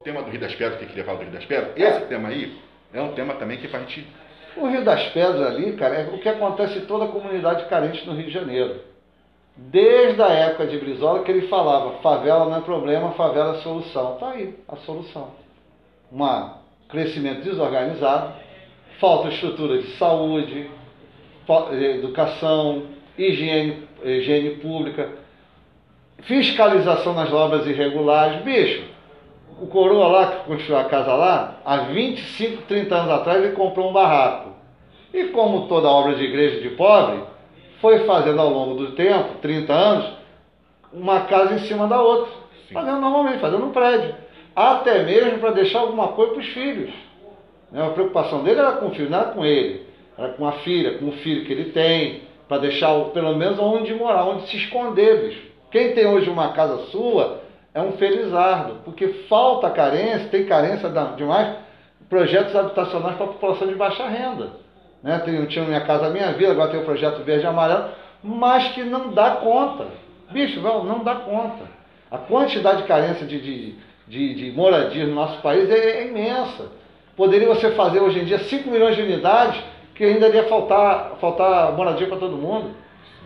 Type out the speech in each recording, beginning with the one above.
O tema do Rio das Pedras, que eu queria falar do Rio das Pedras, esse tema aí é um tema também que para a gente. O Rio das Pedras ali, cara, é o que acontece em toda a comunidade carente no Rio de Janeiro. Desde a época de Brizola que ele falava, favela não é problema, favela é solução. Está aí a solução. Um crescimento desorganizado, falta de estrutura de saúde, educação, higiene, higiene pública, fiscalização nas obras irregulares. Bicho, o coroa lá que construiu a casa lá, há 25, 30 anos atrás ele comprou um barraco. E como toda obra de igreja de pobre, foi fazendo ao longo do tempo, 30 anos, uma casa em cima da outra. Sim. Fazendo normalmente, fazendo um prédio. Até mesmo para deixar alguma coisa para os filhos. Né, a preocupação dele era com o filho, não era com ele. Era com a filha, com o filho que ele tem, para deixar pelo menos onde morar, onde se esconder, bicho. Quem tem hoje uma casa sua, é um felizardo, porque falta carência, tem carência demais, projetos habitacionais para a população de baixa renda. Né? Tem, tinha Minha Casa Minha Vida, agora tem o projeto Verde e Amarelo, mas que não dá conta. Bicho, não, não dá conta. A quantidade de carência de, de, de, de moradia no nosso país é, é, imensa. Poderia você fazer hoje em dia 5 milhões de unidades que ainda iria faltar, faltar moradia para todo mundo.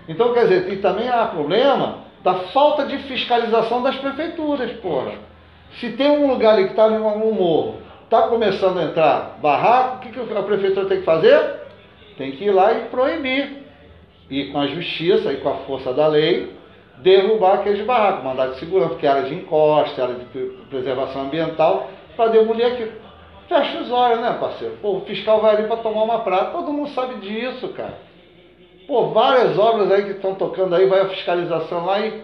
Então, quer dizer, e também há problema da falta de fiscalização das prefeituras, porra. Se tem um lugar ali que está no morro, está começando a entrar barraco, o que, que a prefeitura tem que fazer? Tem que ir lá e proibir. E com a justiça e com a força da lei, derrubar aqueles barracos, mandar de segurança, porque é área de encosta, área de preservação ambiental, para demolir aquilo. Fecha os olhos, né, parceiro? Pô, o fiscal vai ali para tomar uma prata, todo mundo sabe disso, cara. Pô, várias obras aí que estão tocando aí, vai a fiscalização lá e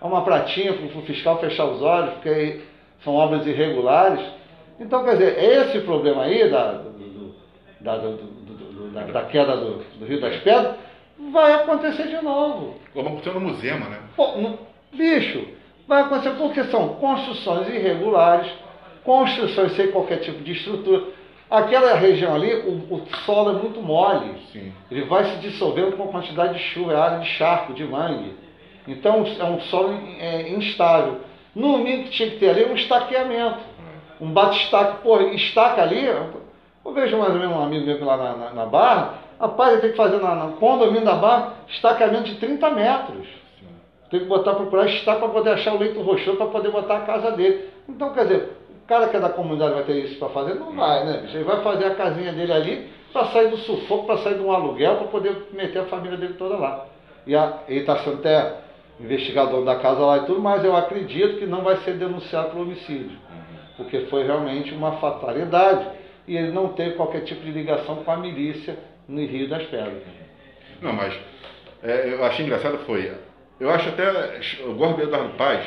é uma pratinha para o fiscal fechar os olhos, porque são obras irregulares. Então, quer dizer, esse problema aí da, do, da, do, do, da, da, queda do, Rio das Pedras vai acontecer de novo. Como aconteceu no Musema, né? Pô, no, bicho, vai acontecer porque são construções irregulares, construções sem qualquer tipo de estrutura. Aquela região ali, o, o solo é muito mole. Sim. Ele vai se dissolvendo com a quantidade de chuva, é área de charco, de mangue. Então é um solo é, instável. No mínimo que tinha que ter ali é um estaqueamento. Um bate-estaque. Pô, estaca ali, eu vejo mais ou menos um amigo meu lá na, na, na Barra, rapaz, ele tem que fazer na, no condomínio da Barra estaqueamento de 30 metros. Tem que botar, procurar estaca para poder achar o leito rochoso para poder botar a casa dele. Então, quer dizer, cara que é da comunidade vai ter isso para fazer? Não vai, né, bicho? Ele vai fazer a casinha dele ali para sair do sufoco, para sair de um aluguel, para poder meter a família dele toda lá. E a, ele está sendo até investigador da casa lá e tudo, mas eu acredito que não vai ser denunciado por homicídio. Porque foi realmente uma fatalidade e ele não teve qualquer tipo de ligação com a milícia no Rio das Pedras. Não, mas é, eu achei engraçado foi. Eu acho até. Eu gosto do Eduardo Paz,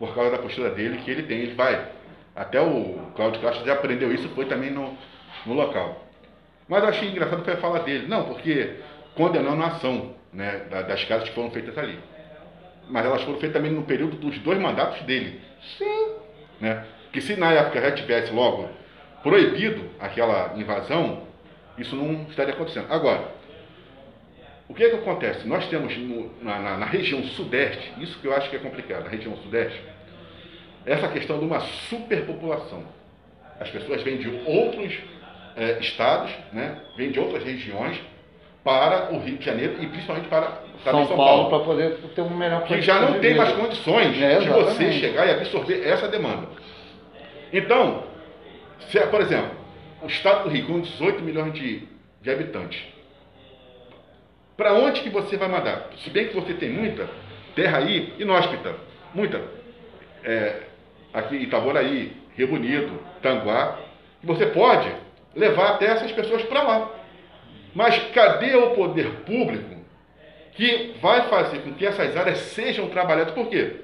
por causa da postura dele, que ele tem. Ele vai até o Cláudio Castro já aprendeu isso, foi também no, no local. Mas eu achei engraçado foi a fala dele. Não, porque condenando a ação né, das casas que foram feitas ali. Mas elas foram feitas também no período dos dois mandatos dele. Sim. Né? Que se na época já tivesse logo proibido aquela invasão, isso não estaria acontecendo. Agora, o que é que acontece? Nós temos no, na, na, na região sudeste, isso que eu acho que é complicado, na região sudeste, essa questão de uma superpopulação. As pessoas vêm de outros é, estados, né, vêm de outras regiões para o Rio de Janeiro e principalmente para São, São, Paulo, Paulo para poder ter um melhor Que já não tem mais condições é, de você chegar e absorver essa demanda. Então, se, por exemplo, o estado do Rio com 18 milhões de, de habitantes, para onde que você vai mandar? Se bem que você tem muita terra aí inóspita, muita é, aqui em Itaboraí, Rio Bonito, Tanguá, você pode levar até essas pessoas para lá. Mas cadê o poder público que vai fazer com que essas áreas sejam trabalhadas? Por quê?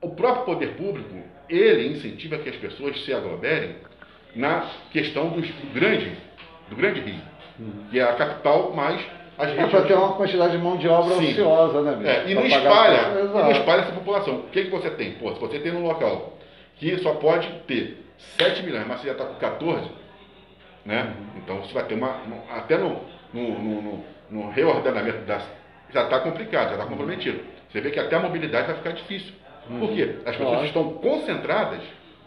O próprio poder público, ele incentiva que as pessoas se aglomerem na questão do, grande, do grande Rio, que é a capital mais as é para ter uma quantidade de mão de obra Sim. ociosa, né? É, e, não espalha, e não espalha essa população. O que, que você tem? Pô, se você tem um local que só pode ter 7 milhões, mas você já está com 14, né? Então você vai ter uma. até no, no, no, no reordenamento das. Já está complicado, já está comprometido. Você vê que até a mobilidade vai ficar difícil. Uhum. Por quê? As pessoas claro. estão concentradas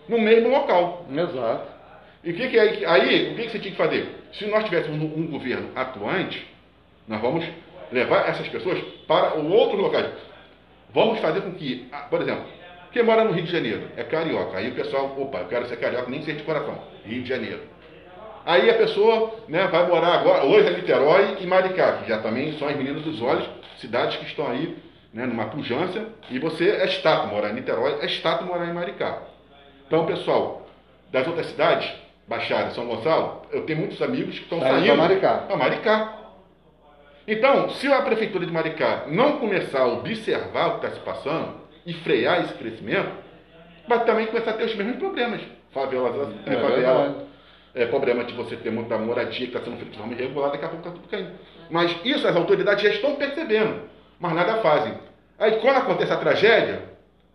no mesmo local. Exato. E o que, que aí, aí, o que, que você tinha que fazer? Se nós tivéssemos um, um governo atuante, nós vamos levar essas pessoas para outros locais. Vamos fazer com que, ah, por exemplo, quem mora no Rio de Janeiro é carioca. Aí o pessoal, opa, eu quero ser carioca, nem ser de coração. Rio de Janeiro. Aí a pessoa né, vai morar agora, hoje é Niterói e Maricá, que já também são as meninas dos olhos, cidades que estão aí né, numa pujança. E você é estátua morar em Niterói, é estátua morar em Maricá. Então, pessoal, das outras cidades, Baixada, São Gonçalo, eu tenho muitos amigos que estão saindo para Maricá. para Maricá. Então, se a prefeitura de Maricá não começar a observar o que está se passando e frear esse crescimento, vai também começar a ter os mesmos problemas. Favela, é, É favela, é, problema de você ter muita moradia que está sendo feita de forma irregular, daqui a pouco está tudo caindo. Mas isso as autoridades já estão percebendo, mas nada fazem. Aí quando acontece a tragédia,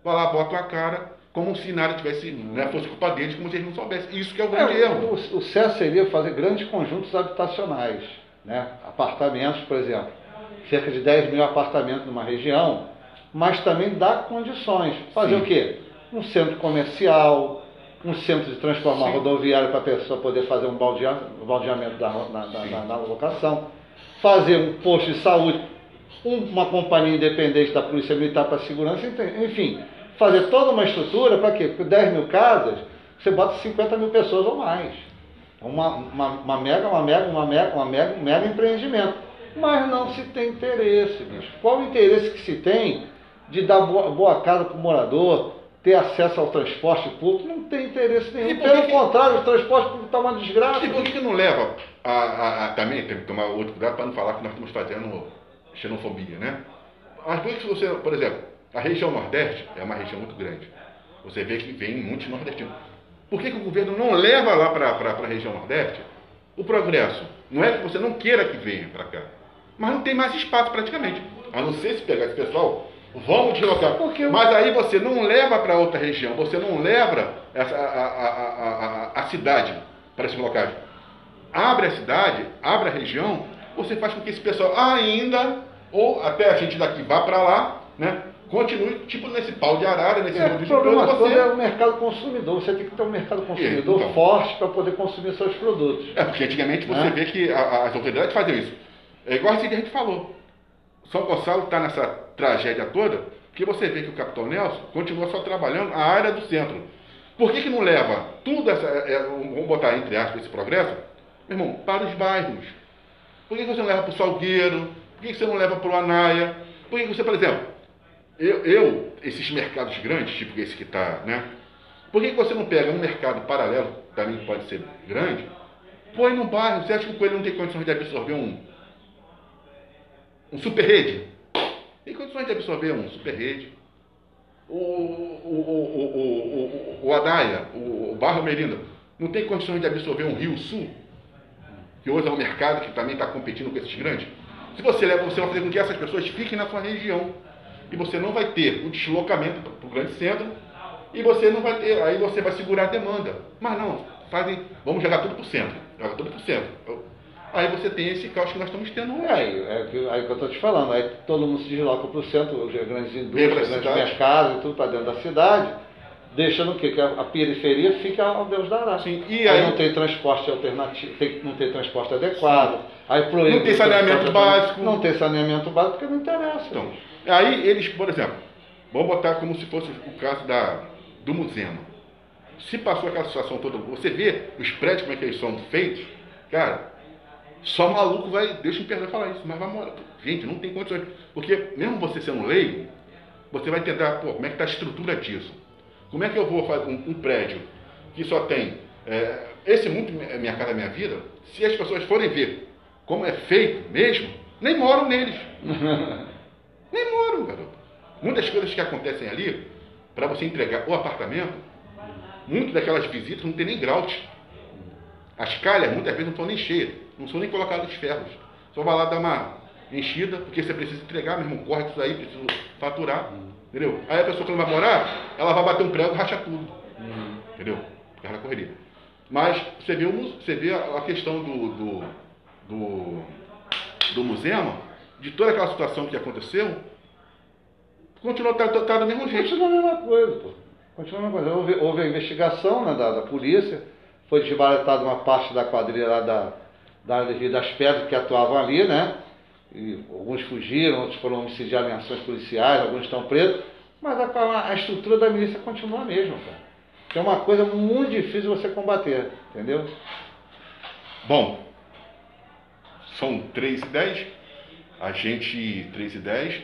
vai lá, bota a cara, como se nada tivesse, né, fosse culpa deles, como se eles não soubessem. Isso que é o grande É, erro. o, o certo seria fazer grandes conjuntos habitacionais, né? apartamentos, por exemplo, cerca de 10 mil apartamentos numa região, mas também dar condições. Fazer Sim. o quê? Um centro comercial, um centro de transformar Sim. rodoviário para a pessoa poder fazer um baldea- baldeamento da, na, na- locação, fazer um posto de saúde, um- uma companhia independente da Polícia Militar para segurança, enfim, fazer toda uma estrutura para quê? Porque 10 mil casas, você bota 50 mil pessoas ou mais. Uma, uma, uma mega, uma mega, uma mega, uma mega, um mega empreendimento. Mas não se tem interesse, bicho. Qual o interesse que se tem de dar boa, boa casa para o morador, ter acesso ao transporte público? Não tem interesse E nenhum. por Pelo que contrário, o transporte público está uma desgraça. E por que, não leva a, a- a- também tem que tomar outro cuidado para não falar que nós estamos fazendo xenofobia, né? Mas por que que você, por exemplo, a região Nordeste é uma região muito grande. Você vê que vem muitos nordestinos. Por que, que o governo não leva lá para a região Nordeste o progresso? Não é que você não queira que venha para cá, mas não tem mais espaço praticamente. A não ser se pegar esse pessoal, vamos deslocar. Porque Mas aí você não leva para outra região, você não leva essa, a, a, a, a, cidade para esses locais. Abre a cidade, abre a região, você faz com que esse pessoal ainda, ou até a gente daqui vá para lá, né? Continue, tipo nesse pau de arara, nesse É, mundo de problema produto, todo é você... o mercado consumidor. Você tem que ter um mercado consumidor Então. forte para poder consumir seus produtos. É, porque antigamente você Né? vê que as autoridades faziam isso. É igual assim que a gente falou. São Gonçalo está nessa tragédia toda, que você vê que o Capitão Nelson continua só trabalhando a área do centro. Por que, que não leva tudo essa, é, é, vamos botar entre aspas esse progresso, meu irmão, para os bairros? Por que, que você não leva para o Salgueiro? Por que, que você não leva para o Anaia? Por que, que você, por exemplo, eu, eu, esses mercados grandes, tipo esse que está, né? Por que, que você não pega um mercado paralelo, também pode ser grande, põe no bairro? Você acha que o coelho não tem condições de absorver um, um super rede? Tem condições de absorver um super rede. O, o, o, o, o, Adaia, o, o Barro Merinda, não tem condições de absorver um Rio Sul? Que hoje é um mercado que também está competindo com esses grandes? Se você leva, você vai fazer com que essas pessoas fiquem na sua região. E você não vai ter o deslocamento para o grande centro. E você não vai ter, aí você vai segurar a demanda. Mas não, fazem, vamos jogar tudo para o centro. Joga tudo para o centro. Aí você tem esse caos que nós estamos tendo hoje. É, aí, é, que- aí que eu estou te falando. Aí todo mundo se desloca para o centro, as grandes indústrias, grandes mercados e tudo para dentro da cidade, deixando o quê? Que a, a periferia fica ao Deus dará. Sim, e aí, aí- não tem transporte alternativo, tem, não tem transporte adequado. Aí proíbe Não tem saneamento básico. Não tem saneamento básico porque não interessa. Então, aí eles, por exemplo, vamos botar como se fosse o caso da, do Musema. Se passou aquela situação toda, você vê os prédios como é que eles são feitos, cara, só maluco vai, deixa me perdoar falar isso, mas vai morar. Gente, não tem condições. Porque mesmo você sendo leigo, você vai tentar, pô, como é que está a estrutura disso? Como é que eu vou fazer um, um prédio que só tem é, esse muito é minha casa minha vida? Se as pessoas forem ver como é feito mesmo, nem moram neles. Nem moram, garoto. Muitas coisas que acontecem ali, para você entregar o apartamento, muitas daquelas visitas não tem nem grout. As calhas muitas vezes não estão nem cheias, não são nem colocadas os ferros. Só vai lá dar uma enchida, porque você precisa entregar, meu irmão, corre disso aí, preciso faturar. Entendeu? Aí a pessoa quando vai morar, ela vai bater um prego e racha tudo. Entendeu? Por causa da correria. Mas você vê, você vê a questão do, do, do, do museu, de toda aquela situação que aconteceu, continua tá, tá do mesmo jeito. Continua a mesma coisa, pô. Continua a mesma coisa. Houve, houve a investigação né, da, da polícia, foi desbaratada uma parte da quadrilha lá da, das Pedras que atuavam ali, né? E alguns fugiram, outros foram homicidiados em ações policiais, alguns estão presos, mas a, a estrutura da milícia continua a mesma, cara. Que é uma coisa muito difícil você combater, entendeu? Bom, são 3 e 10, a gente, 3 e 10,